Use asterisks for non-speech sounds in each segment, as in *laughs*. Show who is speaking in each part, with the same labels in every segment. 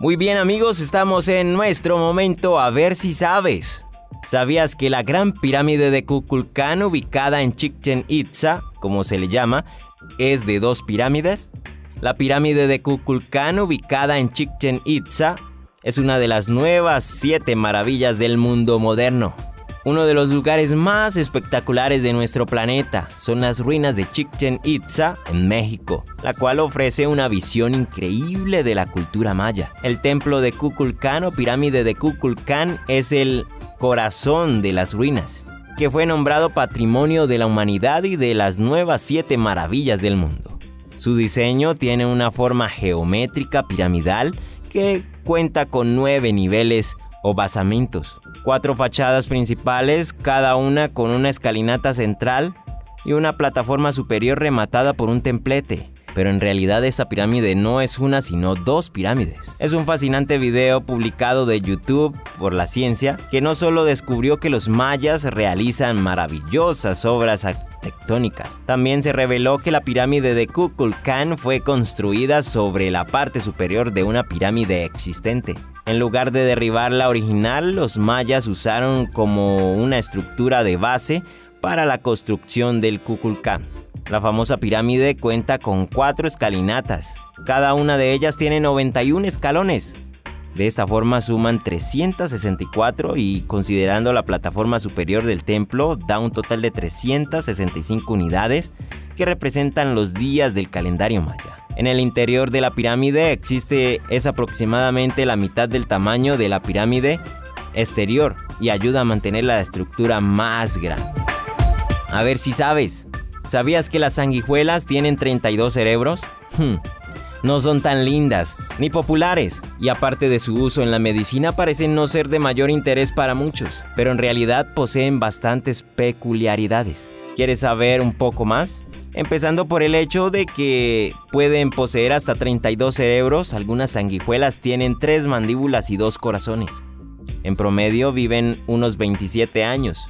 Speaker 1: Muy bien amigos, estamos en nuestro momento a ver si sabes. ¿Sabías que la gran pirámide de Kukulcán ubicada en Chichen Itza, como se le llama, es de dos pirámides? La pirámide de Kukulcán ubicada en Chichen Itza es una de las nuevas siete maravillas del mundo moderno. Uno de los lugares más espectaculares de nuestro planeta son las ruinas de Chichen Itza en México, la cual ofrece una visión increíble de la cultura maya. El templo de Kukulcán o pirámide de Kukulcán es el corazón de las ruinas, que fue nombrado Patrimonio de la Humanidad y de las nuevas siete maravillas del mundo. Su diseño tiene una forma geométrica piramidal que cuenta con nueve niveles o basamentos, cuatro fachadas principales, cada una con una escalinata central y una plataforma superior rematada por un templete pero en realidad esa pirámide no es una sino dos pirámides. Es un fascinante video publicado de YouTube por la ciencia que no solo descubrió que los mayas realizan maravillosas obras tectónicas. También se reveló que la pirámide de Kukulcán fue construida sobre la parte superior de una pirámide existente. En lugar de derribar la original, los mayas usaron como una estructura de base para la construcción del Kukulcán. La famosa pirámide cuenta con cuatro escalinatas. Cada una de ellas tiene 91 escalones. De esta forma suman 364 y considerando la plataforma superior del templo da un total de 365 unidades que representan los días del calendario maya. En el interior de la pirámide existe es aproximadamente la mitad del tamaño de la pirámide exterior y ayuda a mantener la estructura más grande. A ver si sabes, ¿Sabías que las sanguijuelas tienen 32 cerebros? Hmm, no son tan lindas ni populares, y aparte de su uso en la medicina parecen no ser de mayor interés para muchos, pero en realidad poseen bastantes peculiaridades. ¿Quieres saber un poco más? Empezando por el hecho de que pueden poseer hasta 32 cerebros, algunas sanguijuelas tienen 3 mandíbulas y 2 corazones. En promedio viven unos 27 años,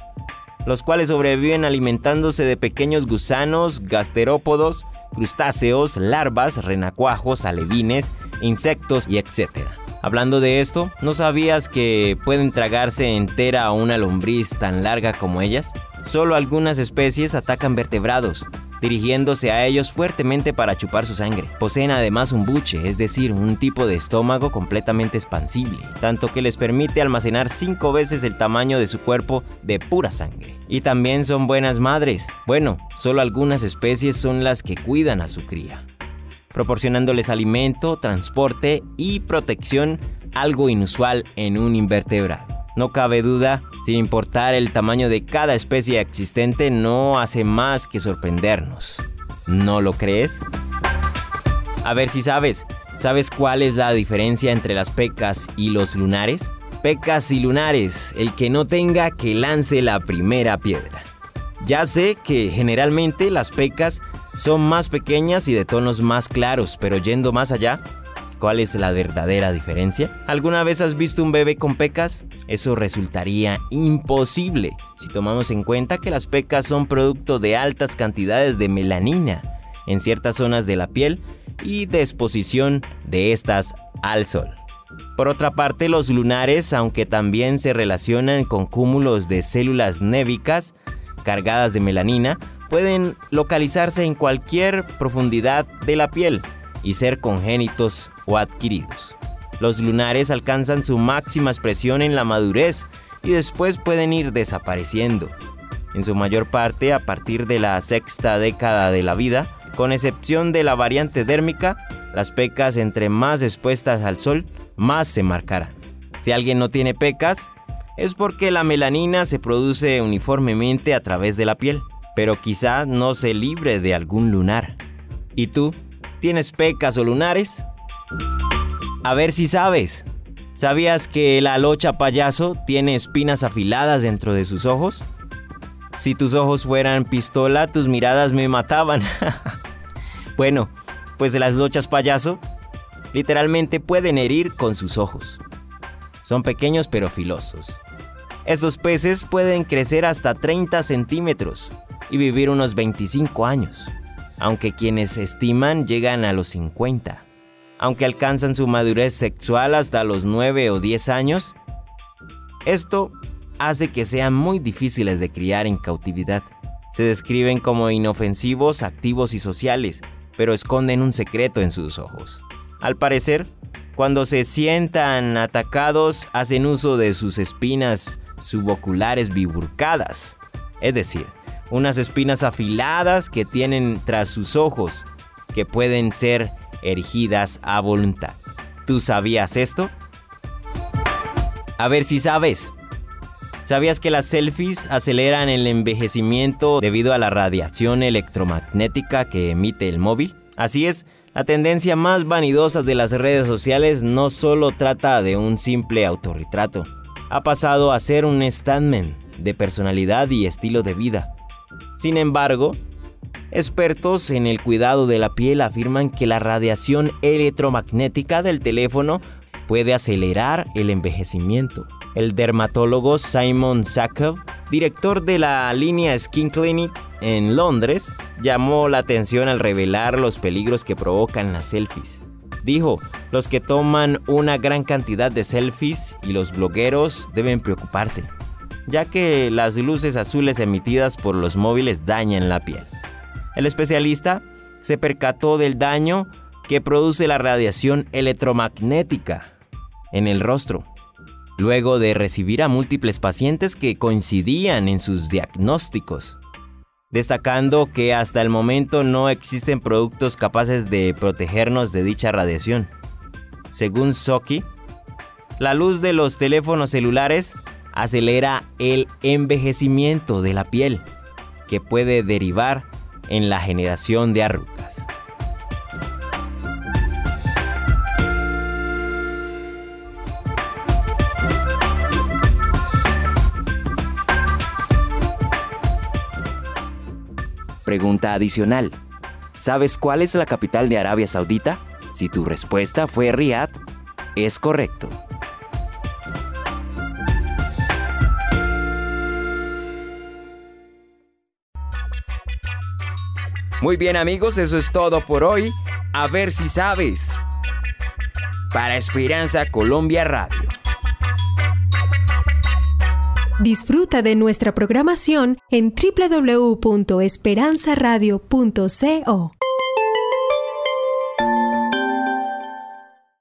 Speaker 1: los cuales sobreviven alimentándose de pequeños gusanos, gasterópodos, crustáceos, larvas, renacuajos, alevines, insectos y etc. Hablando de esto, ¿no sabías que pueden tragarse entera a una lombriz tan larga como ellas? Solo algunas especies atacan vertebrados, dirigiéndose a ellos fuertemente para chupar su sangre. Poseen además un buche, es decir, un tipo de estómago completamente expansible, tanto que les permite almacenar cinco veces el tamaño de su cuerpo de pura sangre. Y también son buenas madres. Bueno, solo algunas especies son las que cuidan a su cría, proporcionándoles alimento, transporte y protección, algo inusual en un invertebrado. No cabe duda, sin importar el tamaño de cada especie existente, no hace más que sorprendernos. ¿No lo crees? A ver si sabes. ¿Sabes cuál es la diferencia entre las pecas y los lunares? Pecas y lunares, el que no tenga que lance la primera piedra. Ya sé que generalmente las pecas son más pequeñas y de tonos más claros, pero yendo más allá, ¿Cuál es la verdadera diferencia? ¿Alguna vez has visto un bebé con pecas? Eso resultaría imposible si tomamos en cuenta que las pecas son producto de altas cantidades de melanina en ciertas zonas de la piel y de exposición de estas al sol. Por otra parte, los lunares, aunque también se relacionan con cúmulos de células névicas cargadas de melanina, pueden localizarse en cualquier profundidad de la piel y ser congénitos o adquiridos. Los lunares alcanzan su máxima expresión en la madurez y después pueden ir desapareciendo. En su mayor parte a partir de la sexta década de la vida, con excepción de la variante dérmica, las pecas entre más expuestas al sol, más se marcarán. Si alguien no tiene pecas, es porque la melanina se produce uniformemente a través de la piel, pero quizá no se libre de algún lunar. ¿Y tú? ¿Tienes pecas o lunares? A ver si sabes. ¿Sabías que la locha payaso tiene espinas afiladas dentro de sus ojos? Si tus ojos fueran pistola, tus miradas me mataban. *laughs* bueno, pues las lochas payaso literalmente pueden herir con sus ojos. Son pequeños pero filosos. Esos peces pueden crecer hasta 30 centímetros y vivir unos 25 años, aunque quienes estiman llegan a los 50. Aunque alcanzan su madurez sexual hasta los 9 o 10 años, esto hace que sean muy difíciles de criar en cautividad. Se describen como inofensivos, activos y sociales, pero esconden un secreto en sus ojos. Al parecer, cuando se sientan atacados, hacen uso de sus espinas suboculares bifurcadas, es decir, unas espinas afiladas que tienen tras sus ojos, que pueden ser erigidas a voluntad. ¿Tú sabías esto? A ver si sabes. ¿Sabías que las selfies aceleran el envejecimiento debido a la radiación electromagnética que emite el móvil? Así es, la tendencia más vanidosa de las redes sociales no solo trata de un simple autorretrato, ha pasado a ser un statement de personalidad y estilo de vida. Sin embargo, expertos en el cuidado de la piel afirman que la radiación electromagnética del teléfono puede acelerar el envejecimiento. El dermatólogo Simon Sackov, director de la línea Skin Clinic en Londres, llamó la atención al revelar los peligros que provocan las selfies. Dijo, los que toman una gran cantidad de selfies y los blogueros deben preocuparse, ya que las luces azules emitidas por los móviles dañan la piel. El especialista se percató del daño que produce la radiación electromagnética en el rostro, luego de recibir a múltiples pacientes que coincidían en sus diagnósticos destacando que hasta el momento no existen productos capaces de protegernos de dicha radiación. Según Soki, la luz de los teléfonos celulares acelera el envejecimiento de la piel, que puede derivar en la generación de arrugas. Pregunta adicional. ¿Sabes cuál es la capital de Arabia Saudita? Si tu respuesta fue Riyadh, es correcto. Muy bien amigos, eso es todo por hoy. A ver si sabes. Para Esperanza Colombia Radio.
Speaker 2: Disfruta de nuestra programación en www.esperanzaradio.co.